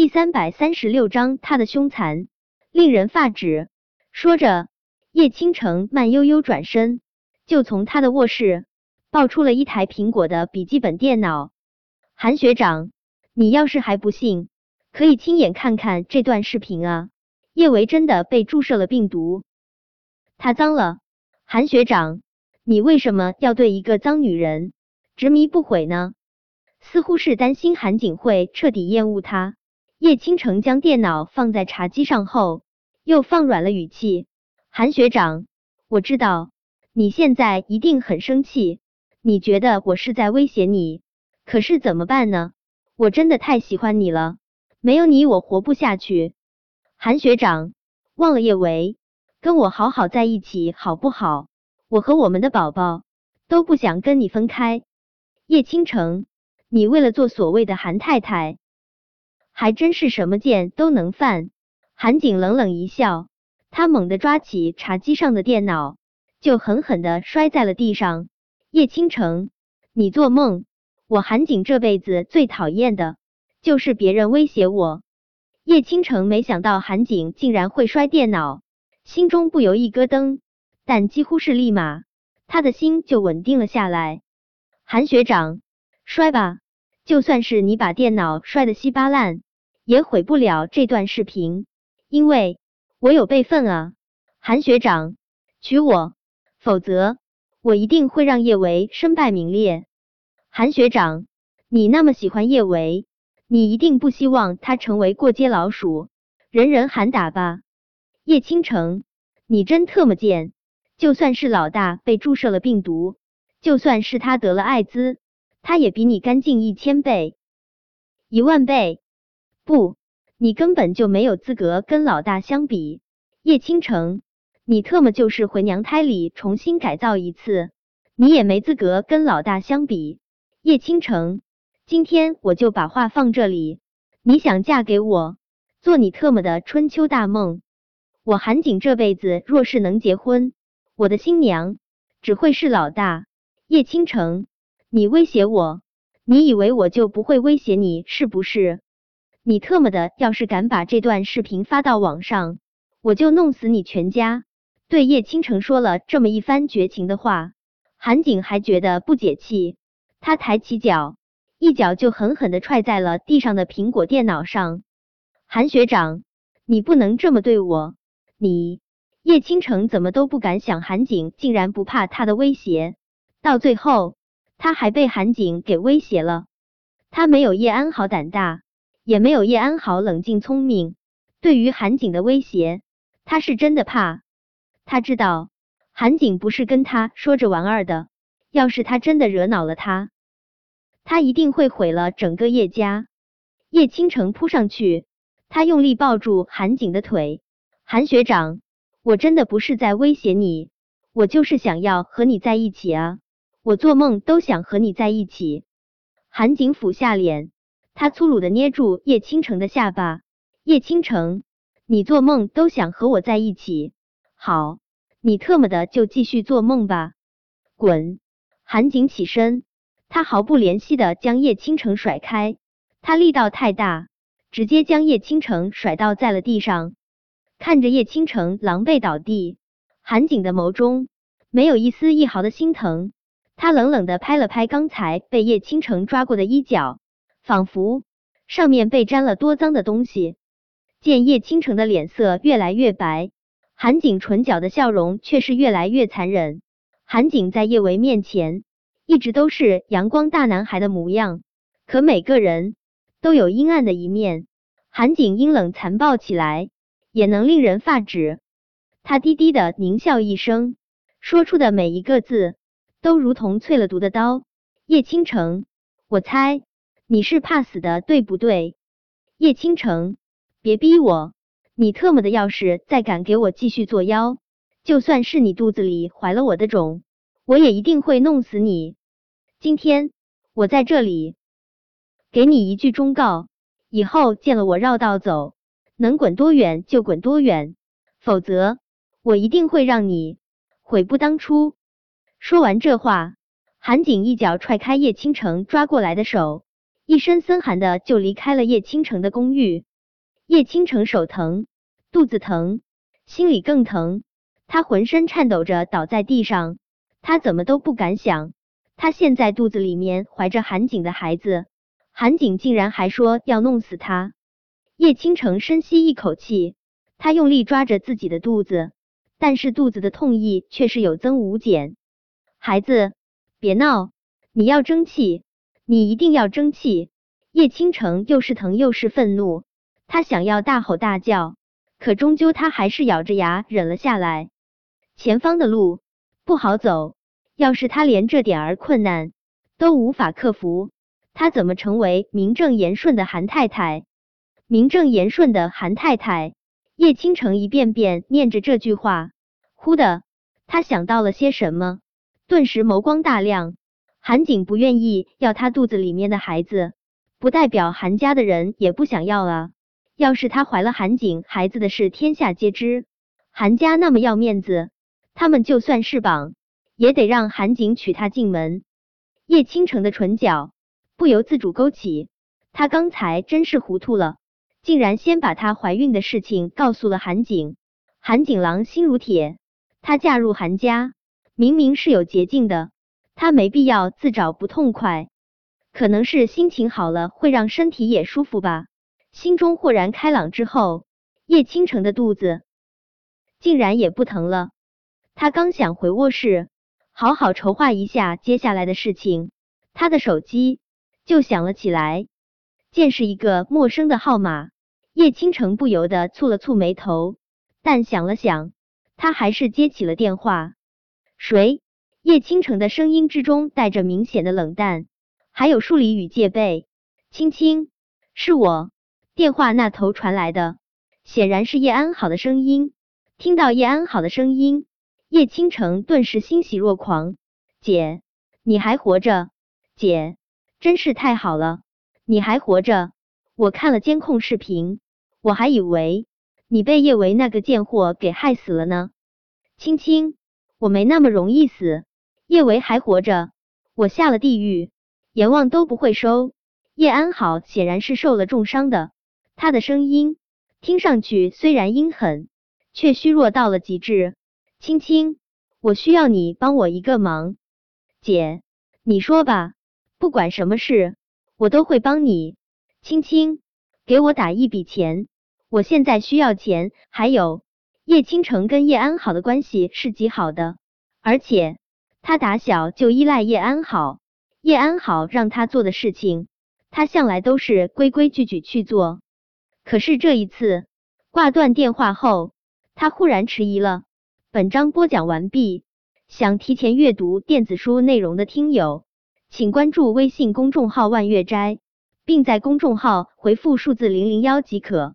第三百三十六章，他的凶残令人发指。说着，叶倾城慢悠悠转身，就从他的卧室抱出了一台苹果的笔记本电脑。韩学长，你要是还不信，可以亲眼看看这段视频啊！叶维真的被注射了病毒，他脏了。韩学长，你为什么要对一个脏女人执迷不悔呢？似乎是担心韩景会彻底厌恶他，叶倾城将电脑放在茶几上后，又放软了语气：“韩学长，我知道你现在一定很生气，你觉得我是在威胁你，可是怎么办呢？我真的太喜欢你了，没有你我活不下去。韩学长，忘了叶维，跟我好好在一起好不好？我和我们的宝宝都不想跟你分开。”叶倾城。你为了做所谓的韩太太，还真是什么贱都能犯。韩景冷冷一笑，他猛地抓起茶几上的电脑，就狠狠的摔在了地上。叶倾城，你做梦！我韩景这辈子最讨厌的就是别人威胁我。叶倾城没想到韩景竟然会摔电脑，心中不由一咯噔，但几乎是立马，他的心就稳定了下来。韩学长。摔吧，就算是你把电脑摔得稀巴烂，也毁不了这段视频，因为我有备份啊！韩学长，娶我，否则我一定会让叶维身败名裂。韩学长，你那么喜欢叶维，你一定不希望他成为过街老鼠，人人喊打吧？叶倾城，你真特么贱！就算是老大被注射了病毒，就算是他得了艾滋。他也比你干净一千倍、一万倍，不，你根本就没有资格跟老大相比。叶倾城，你特么就是回娘胎里重新改造一次，你也没资格跟老大相比。叶倾城，今天我就把话放这里，你想嫁给我，做你特么的春秋大梦。我韩景这辈子若是能结婚，我的新娘只会是老大。叶倾城。你威胁我，你以为我就不会威胁你是不是？你特么的，要是敢把这段视频发到网上，我就弄死你全家！对叶倾城说了这么一番绝情的话，韩景还觉得不解气，他抬起脚，一脚就狠狠的踹在了地上的苹果电脑上。韩学长，你不能这么对我！你叶倾城怎么都不敢想，韩景竟然不怕他的威胁，到最后。他还被韩景给威胁了。他没有叶安好胆大，也没有叶安好冷静聪明。对于韩景的威胁，他是真的怕。他知道韩景不是跟他说着玩儿的。要是他真的惹恼了他，他一定会毁了整个叶家。叶倾城扑上去，他用力抱住韩景的腿。韩学长，我真的不是在威胁你，我就是想要和你在一起啊。我做梦都想和你在一起。韩景俯下脸，他粗鲁的捏住叶倾城的下巴。叶倾城，你做梦都想和我在一起？好，你特么的就继续做梦吧，滚！韩景起身，他毫不怜惜的将叶倾城甩开，他力道太大，直接将叶倾城甩倒在了地上。看着叶倾城狼狈倒地，韩景的眸中没有一丝一毫的心疼。他冷冷的拍了拍刚才被叶倾城抓过的衣角，仿佛上面被沾了多脏的东西。见叶倾城的脸色越来越白，韩景唇角的笑容却是越来越残忍。韩景在叶维面前一直都是阳光大男孩的模样，可每个人都有阴暗的一面。韩景阴冷残暴起来，也能令人发指。他低低的狞笑一声，说出的每一个字。都如同淬了毒的刀，叶倾城，我猜你是怕死的，对不对？叶倾城，别逼我！你特么的，要是再敢给我继续作妖，就算是你肚子里怀了我的种，我也一定会弄死你！今天我在这里给你一句忠告，以后见了我绕道走，能滚多远就滚多远，否则我一定会让你悔不当初！说完这话，韩景一脚踹开叶倾城抓过来的手，一身森寒的就离开了叶倾城的公寓。叶倾城手疼，肚子疼，心里更疼，他浑身颤抖着倒在地上。他怎么都不敢想，他现在肚子里面怀着韩景的孩子，韩景竟然还说要弄死他。叶倾城深吸一口气，他用力抓着自己的肚子，但是肚子的痛意却是有增无减。孩子，别闹，你要争气，你一定要争气。叶倾城又是疼又是愤怒，他想要大吼大叫，可终究他还是咬着牙忍了下来。前方的路。不好走，要是他连这点儿困难都无法克服，他怎么成为名正言顺的韩太太？名正言顺的韩太太。叶倾城一遍遍念着这句话，忽的，他想到了些什么，顿时眸光大亮。韩景不愿意要他肚子里面的孩子，不代表韩家的人也不想要啊。要是他怀了韩景孩子的事天下皆知，韩家那么要面子。他们就算是绑，也得让韩景娶她进门。叶倾城的唇角不由自主勾起，他刚才真是糊涂了，竟然先把她怀孕的事情告诉了韩景。韩景郎心如铁，她嫁入韩家明明是有捷径的，他没必要自找不痛快。可能是心情好了，会让身体也舒服吧。心中豁然开朗之后，叶倾城的肚子竟然也不疼了。他刚想回卧室，好好筹划一下接下来的事情，他的手机就响了起来。见是一个陌生的号码，叶倾城不由得蹙了蹙眉头，但想了想，他还是接起了电话。谁？叶倾城的声音之中带着明显的冷淡，还有疏离与戒备。青青，是我。电话那头传来的显然是叶安好的声音。听到叶安好的声音。叶倾城顿时欣喜若狂，姐，你还活着，姐，真是太好了，你还活着。我看了监控视频，我还以为你被叶维那个贱货给害死了呢。青青，我没那么容易死，叶维还活着，我下了地狱，阎王都不会收。叶安好显然是受了重伤的，他的声音听上去虽然阴狠，却虚弱到了极致。青青，我需要你帮我一个忙，姐，你说吧，不管什么事，我都会帮你。青青，给我打一笔钱，我现在需要钱。还有，叶倾城跟叶安好的关系是极好的，而且他打小就依赖叶安好，叶安好让他做的事情，他向来都是规规矩矩去做。可是这一次挂断电话后，他忽然迟疑了。本章播讲完毕，想提前阅读电子书内容的听友，请关注微信公众号“万月斋”，并在公众号回复数字零零幺即可。